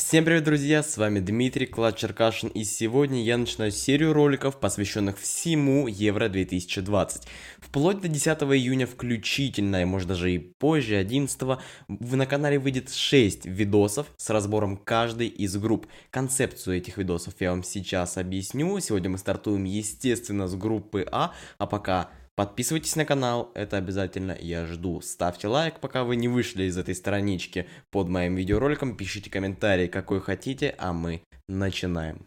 Всем привет, друзья, с вами Дмитрий Клад Черкашин, и сегодня я начинаю серию роликов, посвященных всему Евро 2020. Вплоть до 10 июня включительно, и может даже и позже, 11 на канале выйдет 6 видосов с разбором каждой из групп. Концепцию этих видосов я вам сейчас объясню. Сегодня мы стартуем, естественно, с группы А, а пока Подписывайтесь на канал, это обязательно я жду. Ставьте лайк, пока вы не вышли из этой странички под моим видеороликом. Пишите комментарий, какой хотите, а мы начинаем.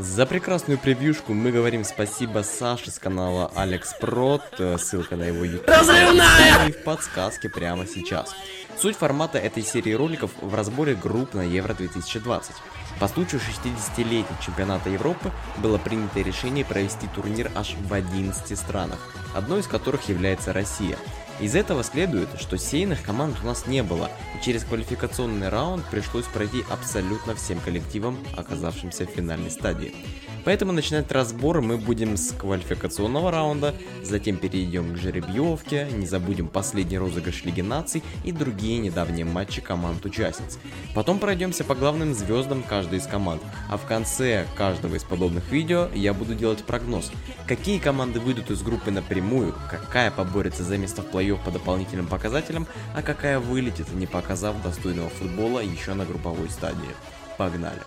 За прекрасную превьюшку мы говорим спасибо Саше с канала Алекс Прот, ссылка на его YouTube. Разрывная! И в подсказке прямо сейчас. Суть формата этой серии роликов в разборе групп на Евро 2020. По случаю 60-летия чемпионата Европы было принято решение провести турнир аж в 11 странах, одной из которых является Россия. Из этого следует, что сейных команд у нас не было, и через квалификационный раунд пришлось пройти абсолютно всем коллективам, оказавшимся в финальной стадии. Поэтому начинать разбор мы будем с квалификационного раунда, затем перейдем к жеребьевке, не забудем последний розыгрыш Лиги Наций и другие недавние матчи команд-участниц. Потом пройдемся по главным звездам каждой из команд, а в конце каждого из подобных видео я буду делать прогноз, какие команды выйдут из группы напрямую, какая поборется за место в плей-офф по дополнительным показателям, а какая вылетит, не показав достойного футбола еще на групповой стадии. Погнали!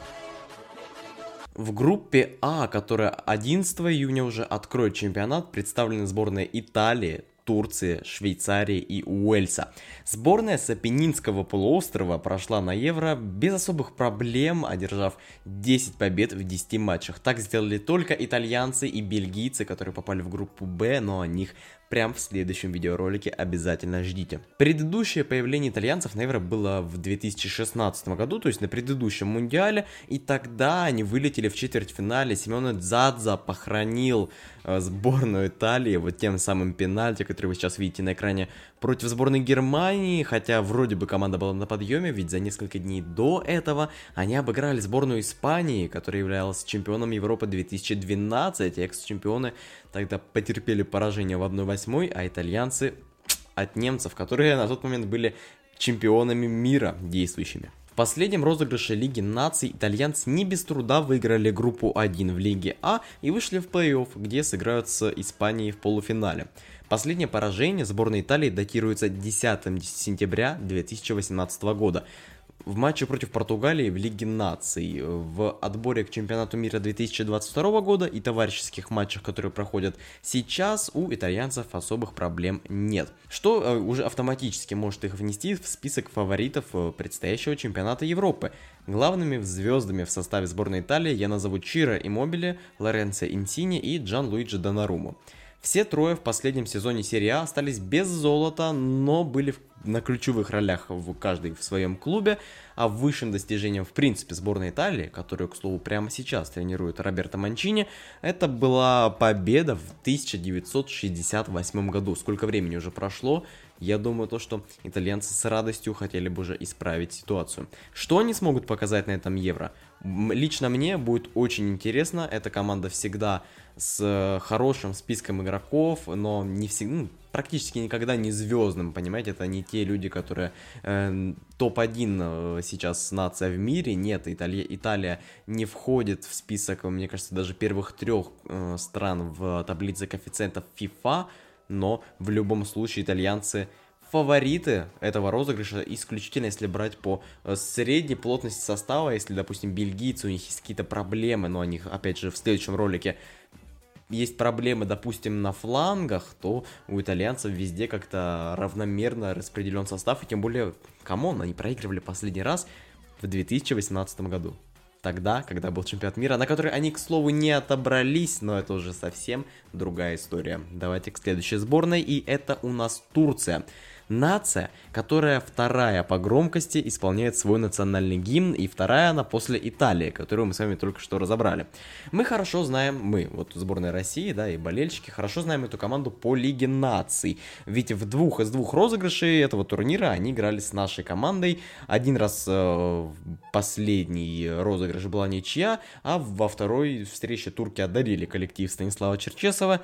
В группе А, которая 11 июня уже откроет чемпионат, представлены сборные Италии, Турции, Швейцарии и Уэльса. Сборная с полуострова прошла на Евро без особых проблем, одержав 10 побед в 10 матчах. Так сделали только итальянцы и бельгийцы, которые попали в группу Б, но о них прям в следующем видеоролике. Обязательно ждите. Предыдущее появление итальянцев на Евро было в 2016 году, то есть на предыдущем мундиале, и тогда они вылетели в четвертьфинале. Симеоне Дзадза похоронил э, сборную Италии. Вот тем самым пенальти, который вы сейчас видите на экране, против сборной Германии, хотя вроде бы команда была на подъеме, ведь за несколько дней до этого они обыграли сборную Испании, которая являлась чемпионом Европы 2012, экс-чемпионы тогда потерпели поражение в 1-8, а итальянцы от немцев, которые на тот момент были чемпионами мира действующими. В последнем розыгрыше Лиги наций итальянцы не без труда выиграли группу 1 в Лиге А и вышли в плей-офф, где сыграют с Испанией в полуфинале. Последнее поражение сборной Италии датируется 10 сентября 2018 года в матче против Португалии в Лиге наций, в отборе к чемпионату мира 2022 года и товарищеских матчах, которые проходят сейчас, у итальянцев особых проблем нет. Что э, уже автоматически может их внести в список фаворитов э, предстоящего чемпионата Европы. Главными звездами в составе сборной Италии я назову Чира Иммобили, Лоренцо Инсини и Джан Луиджи Донаруму. Все трое в последнем сезоне серии А остались без золота, но были на ключевых ролях в каждой в своем клубе, а высшим достижением в принципе сборной Италии, которую, к слову, прямо сейчас тренирует Роберто Манчини, это была победа в 1968 году. Сколько времени уже прошло, я думаю, то, что итальянцы с радостью хотели бы уже исправить ситуацию. Что они смогут показать на этом Евро? Лично мне будет очень интересно. Эта команда всегда с э, хорошим списком игроков, но не всегда, ну, практически никогда не звездным, понимаете, это не те люди, которые э, топ-1 э, сейчас нация в мире, нет, Италия, Италия не входит в список, мне кажется, даже первых трех э, стран в таблице коэффициентов FIFA, но в любом случае итальянцы фавориты этого розыгрыша исключительно если брать по э, средней плотности состава, если, допустим, бельгийцы, у них есть какие-то проблемы, но о них, опять же, в следующем ролике есть проблемы, допустим, на флангах, то у итальянцев везде как-то равномерно распределен состав, и тем более, come on, они проигрывали последний раз в 2018 году. Тогда, когда был чемпионат мира, на который они, к слову, не отобрались, но это уже совсем другая история. Давайте к следующей сборной, и это у нас Турция. Нация, которая вторая по громкости исполняет свой национальный гимн, и вторая она после Италии, которую мы с вами только что разобрали. Мы хорошо знаем, мы, вот сборная России, да, и болельщики, хорошо знаем эту команду по Лиге наций. Ведь в двух из двух розыгрышей этого турнира они играли с нашей командой. Один раз э, последний розыгрыш была ничья, а во второй встрече турки одарили коллектив Станислава Черчесова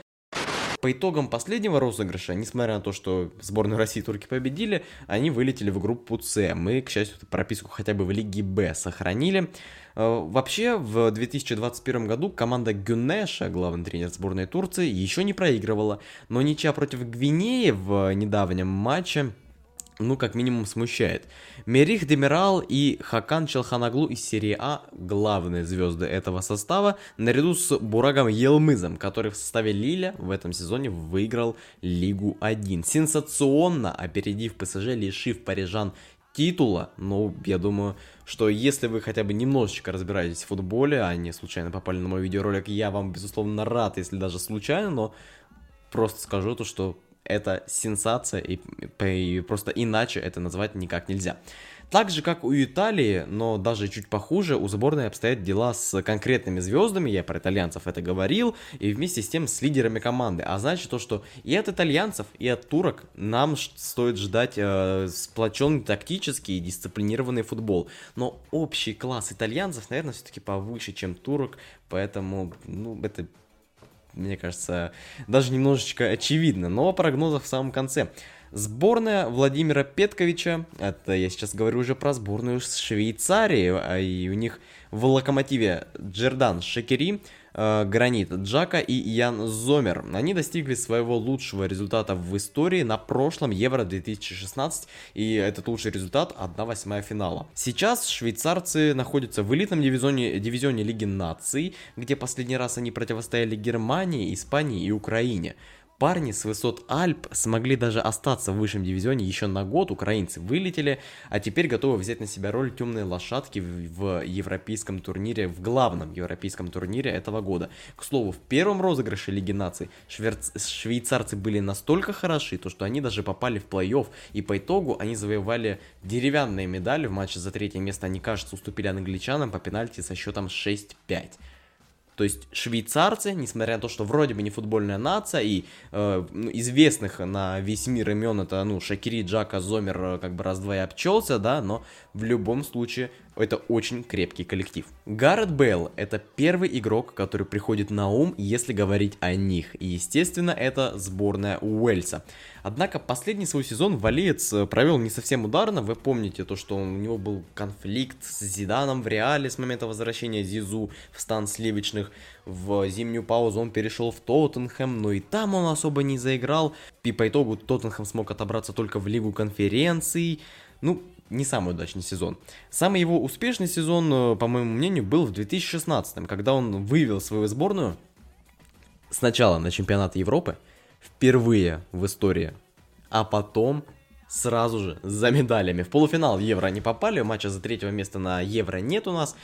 По итогам последнего розыгрыша, несмотря на то, что сборную России турки победили, они вылетели в группу С. Мы, к счастью, прописку хотя бы в Лиге Б сохранили. Э, вообще, в 2021 году команда Гюнеша, главный тренер сборной Турции, еще не проигрывала, но ничья против Гвинеи в недавнем матче ну, как минимум, смущает. Мерих Демирал и Хакан Челханаглу из серии А – главные звезды этого состава, наряду с Бурагом Елмызом, который в составе Лиля в этом сезоне выиграл Лигу 1. Сенсационно опередив ПСЖ, лишив парижан титула, но я думаю, что если вы хотя бы немножечко разбираетесь в футболе, а не случайно попали на мой видеоролик, я вам, безусловно, рад, если даже случайно, но просто скажу то, что это сенсация, и, и просто иначе это назвать никак нельзя. Так же, как у Италии, но даже чуть похуже, у сборной обстоят дела с конкретными звездами, я про итальянцев это говорил, и вместе с тем с лидерами команды. А значит то, что и от итальянцев, и от турок нам стоит ждать э, сплоченный тактический и дисциплинированный футбол. Но общий класс итальянцев, наверное, все-таки повыше, чем турок, поэтому, ну, это мне кажется, даже немножечко очевидно, но о прогнозах в самом конце. Сборная Владимира Петковича, это я сейчас говорю уже про сборную Швейцарии, а и у них в локомотиве Джердан Шекери, Гранит Джака и Ян Зомер. Они достигли своего лучшего результата в истории на прошлом Евро 2016, и этот лучший результат 1-8 финала. Сейчас швейцарцы находятся в элитном дивизионе, дивизионе Лиги Наций, где последний раз они противостояли Германии, Испании и Украине. Парни с высот Альп смогли даже остаться в высшем дивизионе еще на год, украинцы вылетели, а теперь готовы взять на себя роль темной лошадки в европейском турнире, в главном европейском турнире этого года. К слову, в первом розыгрыше Лиги Наций шверц... швейцарцы были настолько хороши, то что они даже попали в плей-офф, и по итогу они завоевали деревянные медали в матче за третье место, они, кажется, уступили англичанам по пенальти со счетом 6-5. То есть швейцарцы, несмотря на то, что вроде бы не футбольная нация, и э, ну, известных на весь мир имен это, ну, Шакири, Джака, Зомер, э, как бы раз-два и обчелся, да, но в любом случае это очень крепкий коллектив. Гаррет Бейл – это первый игрок, который приходит на ум, если говорить о них. И, естественно, это сборная Уэльса. Однако последний свой сезон Валиец э, провел не совсем ударно. Вы помните то, что у него был конфликт с Зиданом в Реале с момента возвращения Зизу в стан сливочных. В зимнюю паузу он перешел в Тоттенхэм, но и там он особо не заиграл. И по итогу Тоттенхэм смог отобраться только в Лигу конференций. Ну, не самый удачный сезон. Самый его успешный сезон, э, по моему мнению, был в 2016, когда он вывел свою сборную сначала на чемпионат Европы, впервые в истории, а потом сразу же за медалями. В полуфинал Евро не попали, матча за третьего места на Евро нет у нас,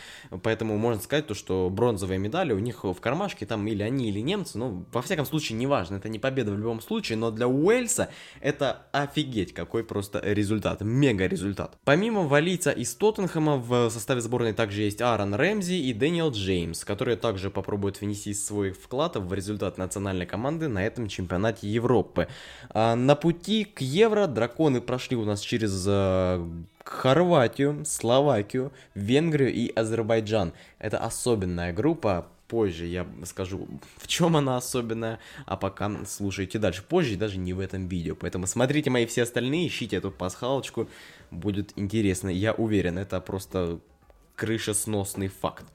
поэтому можно сказать то, что бронзовые медали у них в кармашке, там или они, или немцы, ну, во всяком случае, неважно, это не победа в любом случае, но для Уэльса это офигеть какой просто результат, мега результат. Помимо валийца из Тоттенхэма в составе сборной также есть Аарон Рэмзи и Дэниел Джеймс, которые также попробуют внести свой вклад в результат национальной команды на этом чемпионате Европы. А на пути к Евро драконы Драконы прошли у нас через э, Хорватию, Словакию, Венгрию и Азербайджан. Это особенная группа, позже я скажу, в чем она особенная, а пока слушайте дальше. Позже даже не в этом видео. Поэтому смотрите мои все остальные, ищите эту пасхалочку, будет интересно. Я уверен, это просто крышесносный факт.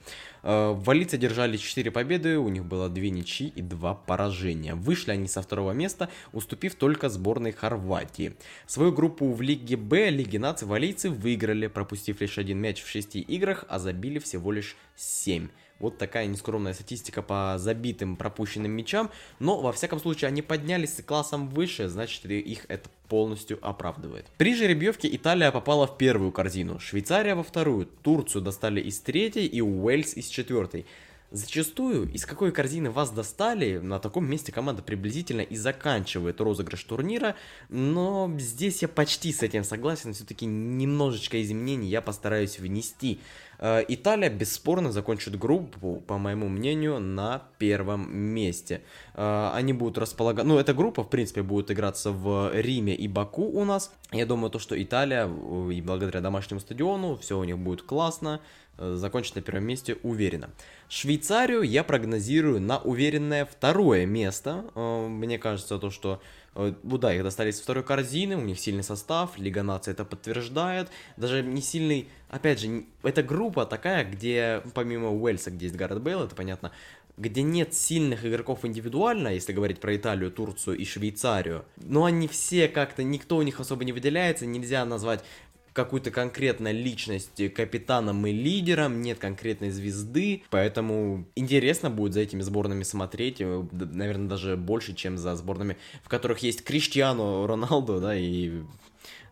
Э, Валицы держали 4 победы, у них было 2 ничьи и 2 поражения. Вышли они со второго места, уступив только сборной Хорватии. Свою группу в Лиге Б, Лиге наций, валийцы выиграли, пропустив лишь один мяч в 6 играх, а забили всего лишь 7. Вот такая нескромная статистика по забитым пропущенным мячам. Но, во всяком случае, они поднялись классом выше, значит, их это полностью оправдывает. При жеребьевке Италия попала в первую корзину, Швейцария во вторую, Турцию достали из третьей и Уэльс из четвертой. Зачастую, из какой корзины вас достали, на таком месте команда приблизительно и заканчивает розыгрыш турнира, но здесь я почти с этим согласен, все-таки немножечко изменений я постараюсь внести. Э, Италия бесспорно закончит группу, по моему мнению, на первом месте. Э, они будут располагать... Ну, эта группа, в принципе, будет играться в Риме и Баку у нас. Я думаю, то, что Италия, э, и благодаря домашнему стадиону, все у них будет классно, закончит на первом месте уверенно. Швейцарию я прогнозирую на уверенное второе место. Мне кажется, то, что ну да, их достались со второй корзины, у них сильный состав, Лига Нации это подтверждает. Даже не сильный, опять же, эта группа такая, где помимо Уэльса, где есть Гаррет Бейл, это понятно, где нет сильных игроков индивидуально, если говорить про Италию, Турцию и Швейцарию, но они все как-то, никто у них особо не выделяется, нельзя назвать какую-то конкретную личность капитаном и лидером, нет конкретной звезды, поэтому интересно будет за этими сборными смотреть, э, наверное, даже больше, чем за сборными, в которых есть Криштиану Роналду, да, и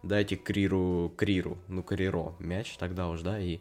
дайте Криру, Криру, ну, Криро, мяч тогда уж, да, и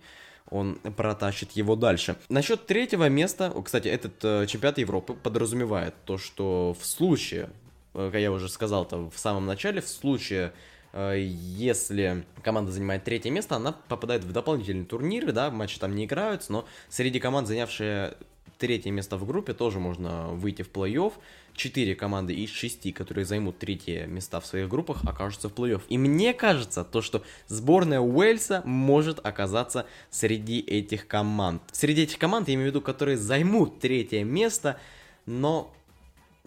он протащит его дальше. Насчет третьего места, кстати, этот э, чемпионат Европы подразумевает то, что в случае, э, как я уже сказал-то в самом начале, в случае если команда занимает третье место, она попадает в дополнительные турниры, да, матчи там не играются, но среди команд, занявшие третье место в группе, тоже можно выйти в плей-офф. Четыре команды из шести, которые займут третье места в своих группах, окажутся в плей-офф. И мне кажется, то, что сборная Уэльса может оказаться среди этих команд. Среди этих команд, я имею в виду, которые займут третье место, но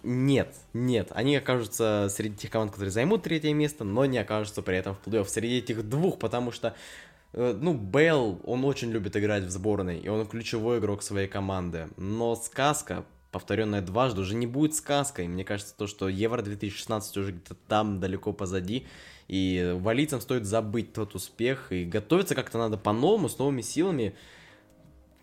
нет, нет. Они окажутся среди тех команд, которые займут третье место, но не окажутся при этом в плей-офф среди этих двух, потому что, э, ну, Бейл, он очень любит играть в сборной, и он ключевой игрок своей команды. Но сказка, повторенная дважды, уже не будет сказкой. Мне кажется, то, что Евро 2016 уже где-то там далеко позади, и валийцам стоит забыть тот успех, и готовиться как-то надо по-новому, с новыми силами,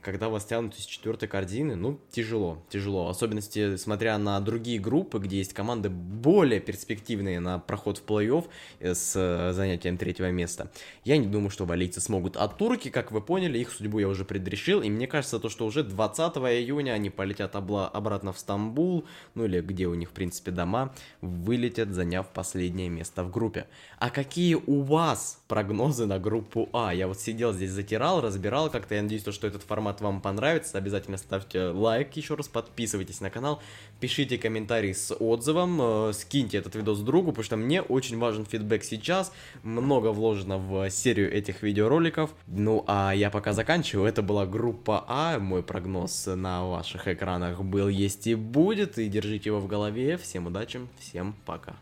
когда вас тянут из четвертой корзины, ну, тяжело, тяжело. В особенности, смотря на другие группы, где есть команды более перспективные на проход в плей-офф э, с э, занятием третьего места. Я не думаю, что валийцы смогут. А турки, как вы поняли, их судьбу я уже предрешил, и мне кажется, то, что уже 20 июня они полетят обла- обратно в Стамбул, ну или где у них, в принципе, дома, вылетят, заняв последнее место в группе. А какие у вас прогнозы на группу А? Я вот сидел здесь, затирал, разбирал как-то, я надеюсь, что этот формат формат вам понравится, обязательно ставьте лайк еще раз, подписывайтесь на канал, пишите комментарии с отзывом, э, скиньте этот видос другу, потому что мне очень важен фидбэк сейчас, много вложено в серию этих видеороликов. Ну а я пока заканчиваю, это была группа А, мой прогноз на ваших экранах был, есть и будет, и держите его в голове. Всем удачи, всем пока.